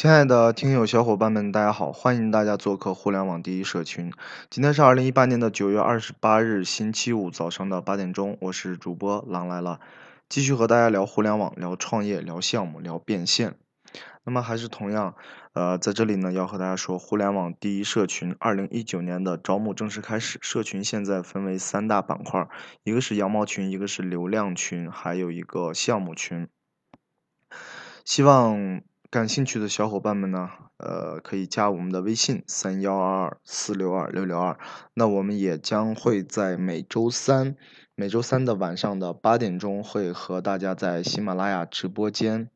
亲爱的听友小伙伴们，大家好！欢迎大家做客互联网第一社群。今天是二零一八年的九月二十八日，星期五早上的八点钟，我是主播狼来了，继续和大家聊互联网、聊创业、聊项目、聊变现。那么还是同样，呃，在这里呢，要和大家说，互联网第一社群二零一九年的招募正式开始。社群现在分为三大板块，一个是羊毛群，一个是流量群，还有一个项目群。希望。感兴趣的小伙伴们呢，呃，可以加我们的微信三幺二二四六二六六二。那我们也将会在每周三，每周三的晚上的八点钟，会和大家在喜马拉雅直播间，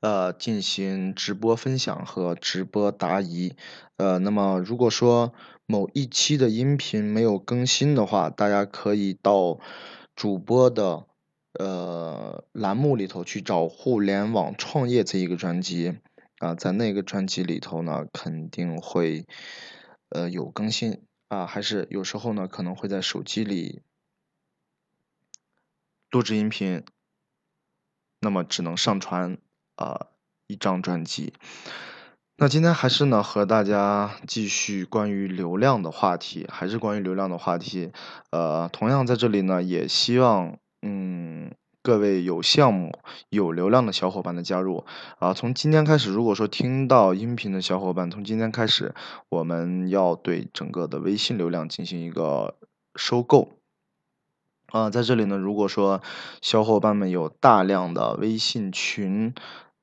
呃，进行直播分享和直播答疑。呃，那么如果说某一期的音频没有更新的话，大家可以到主播的。呃，栏目里头去找互联网创业这一个专辑啊，在那个专辑里头呢，肯定会呃有更新啊，还是有时候呢可能会在手机里录制音频，那么只能上传啊一张专辑。那今天还是呢和大家继续关于流量的话题，还是关于流量的话题。呃，同样在这里呢，也希望。嗯，各位有项目、有流量的小伙伴的加入啊！从今天开始，如果说听到音频的小伙伴，从今天开始，我们要对整个的微信流量进行一个收购啊！在这里呢，如果说小伙伴们有大量的微信群，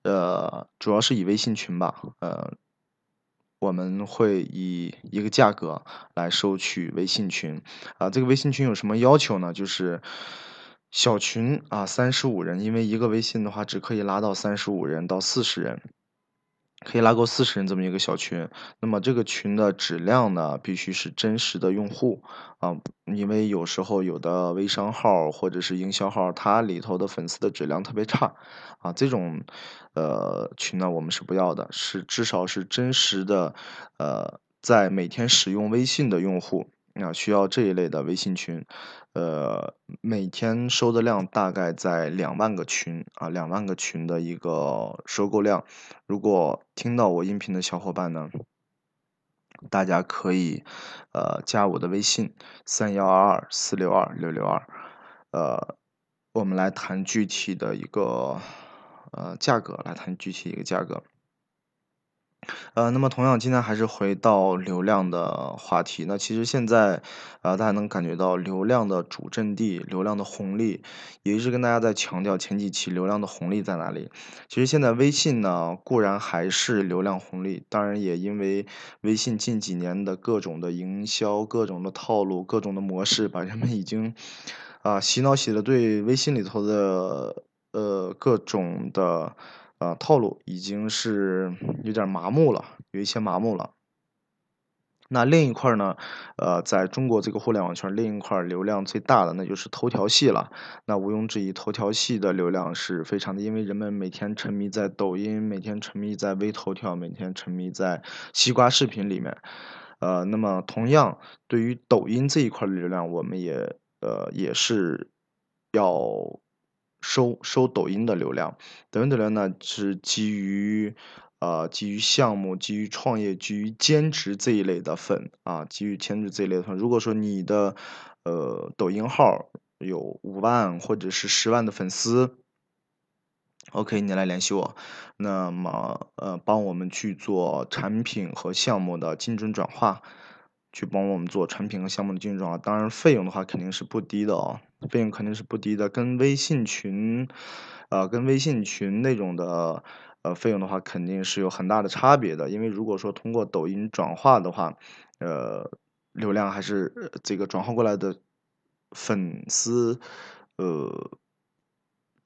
呃，主要是以微信群吧，呃，我们会以一个价格来收取微信群啊！这个微信群有什么要求呢？就是。小群啊，三十五人，因为一个微信的话，只可以拉到三十五人到四十人，可以拉够四十人这么一个小群。那么这个群的质量呢，必须是真实的用户啊，因为有时候有的微商号或者是营销号，它里头的粉丝的质量特别差啊，这种呃群呢，我们是不要的，是至少是真实的呃，在每天使用微信的用户。啊，需要这一类的微信群，呃，每天收的量大概在两万个群啊，两万个群的一个收购量。如果听到我音频的小伙伴呢，大家可以呃加我的微信三幺二二四六二六六二，呃，我们来谈具体的一个呃价格，来谈具体一个价格。呃，那么同样，今天还是回到流量的话题。那其实现在，呃，大家能感觉到流量的主阵地、流量的红利，也一直跟大家在强调前几期流量的红利在哪里。其实现在微信呢，固然还是流量红利，当然也因为微信近几年的各种的营销、各种的套路、各种的模式，把人们已经啊洗脑洗的对微信里头的呃各种的。啊，套路已经是有点麻木了，有一些麻木了。那另一块呢？呃，在中国这个互联网圈，另一块流量最大的那就是头条系了。那毋庸置疑，头条系的流量是非常的，因为人们每天沉迷在抖音，每天沉迷在微头条，每天沉迷在西瓜视频里面。呃，那么同样，对于抖音这一块的流量，我们也呃也是要。收收抖音的流量，抖音的流量呢是基于呃基于项目、基于创业、基于兼职这一类的粉啊，基于兼职这一类的粉。如果说你的呃抖音号有五万或者是十万的粉丝，OK，你来联系我，那么呃帮我们去做产品和项目的精准转化。去帮我们做产品和项目的精准啊，当然费用的话肯定是不低的哦，费用肯定是不低的，跟微信群，呃，跟微信群那种的，呃，费用的话肯定是有很大的差别的，因为如果说通过抖音转化的话，呃，流量还是这个转化过来的粉丝，呃。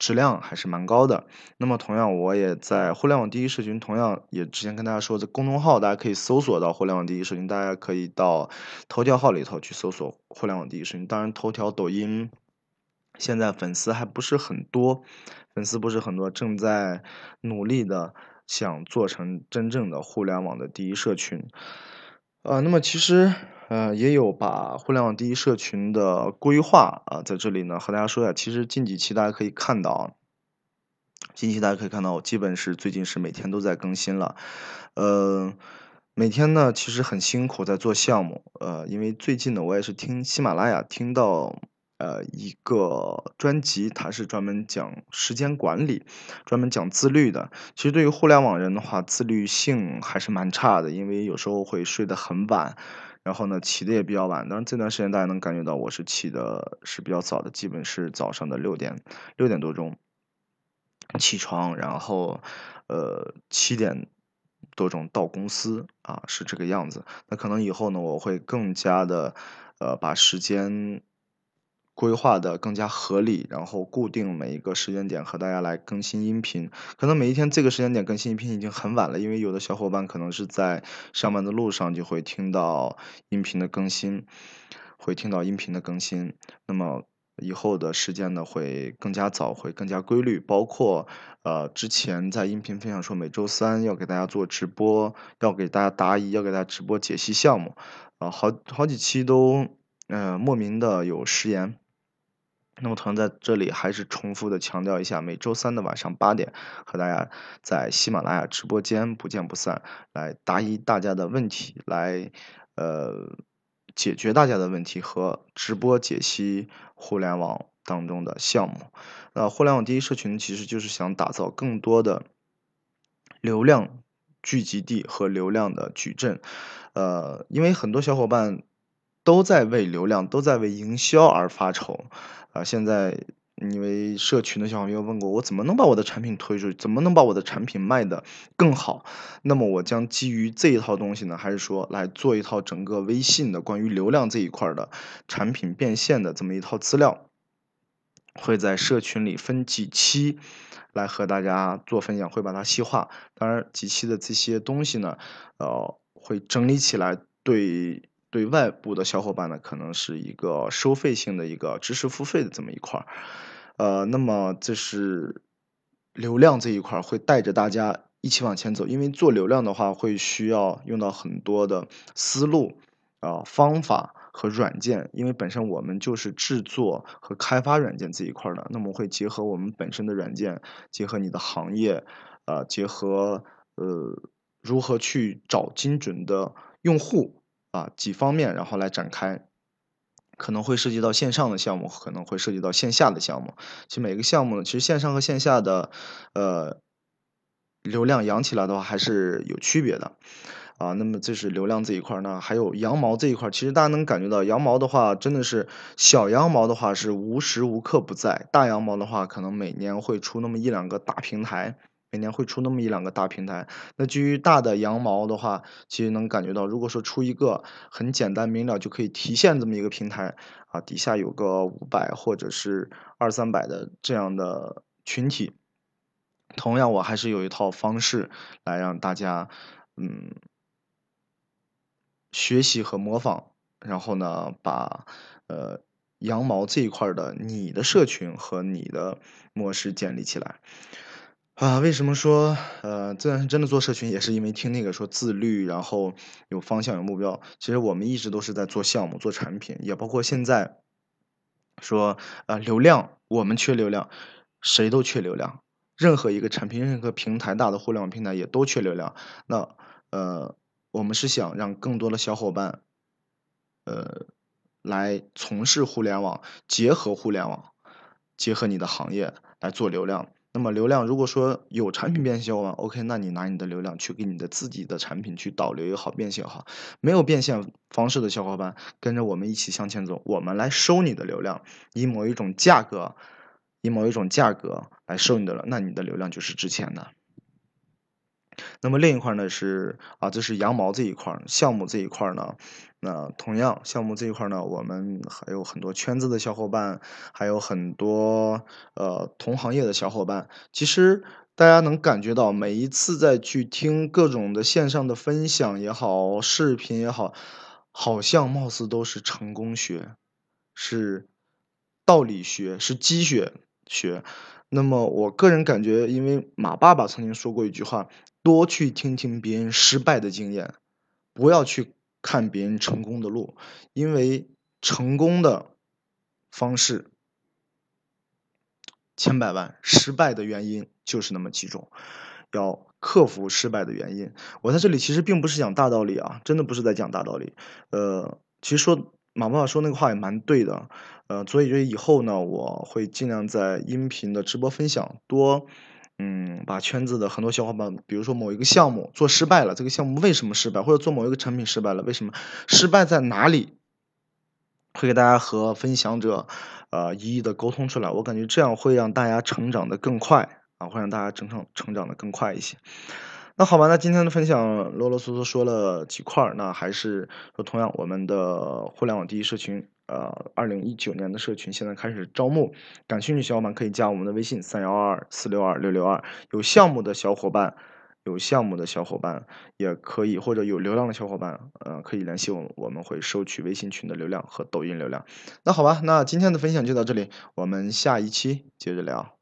质量还是蛮高的。那么同样，我也在互联网第一社群，同样也之前跟大家说，这公众号大家可以搜索到互联网第一社群，大家可以到头条号里头去搜索互联网第一社群。当然，头条、抖音现在粉丝还不是很多，粉丝不是很多，正在努力的想做成真正的互联网的第一社群。呃，那么其实。呃，也有把互联网第一社群的规划啊，在这里呢和大家说一下。其实近几期大家可以看到，近期大家可以看到，我基本是最近是每天都在更新了，呃，每天呢其实很辛苦在做项目，呃，因为最近呢我也是听喜马拉雅听到。呃，一个专辑，它是专门讲时间管理，专门讲自律的。其实对于互联网人的话，自律性还是蛮差的，因为有时候会睡得很晚，然后呢起的也比较晚。当然这段时间大家能感觉到我是起的是比较早的，基本是早上的六点六点多钟起床，然后呃七点多钟到公司啊，是这个样子。那可能以后呢，我会更加的呃把时间。规划的更加合理，然后固定每一个时间点和大家来更新音频。可能每一天这个时间点更新音频已经很晚了，因为有的小伙伴可能是在上班的路上就会听到音频的更新，会听到音频的更新。那么以后的时间呢会更加早，会更加规律。包括呃之前在音频分享说每周三要给大家做直播，要给大家答疑，要给大家直播解析项目，啊好好几期都呃莫名的有食言。那么，同样在这里还是重复的强调一下，每周三的晚上八点，和大家在喜马拉雅直播间不见不散，来答疑大家的问题，来呃解决大家的问题和直播解析互联网当中的项目。那互联网第一社群其实就是想打造更多的流量聚集地和流量的矩阵，呃，因为很多小伙伴。都在为流量，都在为营销而发愁，啊！现在因为社群的小伙伴问过我，怎么能把我的产品推出去？怎么能把我的产品卖得更好？那么我将基于这一套东西呢，还是说来做一套整个微信的关于流量这一块的产品变现的这么一套资料，会在社群里分几期来和大家做分享，会把它细化。当然，几期的这些东西呢，呃，会整理起来对。对外部的小伙伴呢，可能是一个收费性的一个知识付费的这么一块儿，呃，那么这是流量这一块会带着大家一起往前走，因为做流量的话会需要用到很多的思路啊方法和软件，因为本身我们就是制作和开发软件这一块的，那么会结合我们本身的软件，结合你的行业，啊，结合呃如何去找精准的用户。啊，几方面，然后来展开，可能会涉及到线上的项目，可能会涉及到线下的项目。其实每个项目呢，其实线上和线下的，呃，流量养起来的话还是有区别的。啊，那么这是流量这一块呢，还有羊毛这一块，其实大家能感觉到，羊毛的话真的是小羊毛的话是无时无刻不在，大羊毛的话可能每年会出那么一两个大平台。每年会出那么一两个大平台，那基于大的羊毛的话，其实能感觉到，如果说出一个很简单明了就可以提现这么一个平台，啊，底下有个五百或者是二三百的这样的群体，同样我还是有一套方式来让大家，嗯，学习和模仿，然后呢，把呃羊毛这一块的你的社群和你的模式建立起来。啊，为什么说呃，自然真的做社群也是因为听那个说自律，然后有方向有目标。其实我们一直都是在做项目、做产品，也包括现在说呃流量，我们缺流量，谁都缺流量。任何一个产品、任何平台、大的互联网平台也都缺流量。那呃，我们是想让更多的小伙伴呃来从事互联网，结合互联网，结合你的行业来做流量。那么流量，如果说有产品变现啊，OK，那你拿你的流量去给你的自己的产品去导流也好，变现也好。没有变现方式的小伙伴，跟着我们一起向前走，我们来收你的流量，以某一种价格，以某一种价格来收你的了，那你的流量就是值钱的。那么另一块呢是啊，这是羊毛这一块项目这一块呢，那同样项目这一块呢，我们还有很多圈子的小伙伴，还有很多呃同行业的小伙伴。其实大家能感觉到，每一次在去听各种的线上的分享也好，视频也好，好像貌似都是成功学，是道理学，是积雪学。那么我个人感觉，因为马爸爸曾经说过一句话。多去听听别人失败的经验，不要去看别人成功的路，因为成功的方式千百万，失败的原因就是那么几种，要克服失败的原因。我在这里其实并不是讲大道理啊，真的不是在讲大道理。呃，其实说马爸爸说那个话也蛮对的，呃，所以就以后呢，我会尽量在音频的直播分享多。嗯，把圈子的很多小伙伴，比如说某一个项目做失败了，这个项目为什么失败？或者做某一个产品失败了，为什么？失败在哪里？会给大家和分享者，呃，一一的沟通出来。我感觉这样会让大家成长的更快啊，会让大家成长成长的更快一些。那好吧，那今天的分享啰啰嗦嗦说了几块儿，那还是说同样，我们的互联网第一社群。呃，二零一九年的社群现在开始招募，感兴趣小伙伴可以加我们的微信三幺二四六二六六二。有项目的小伙伴，有项目的小伙伴也可以，或者有流量的小伙伴，呃，可以联系我，我们会收取微信群的流量和抖音流量。那好吧，那今天的分享就到这里，我们下一期接着聊。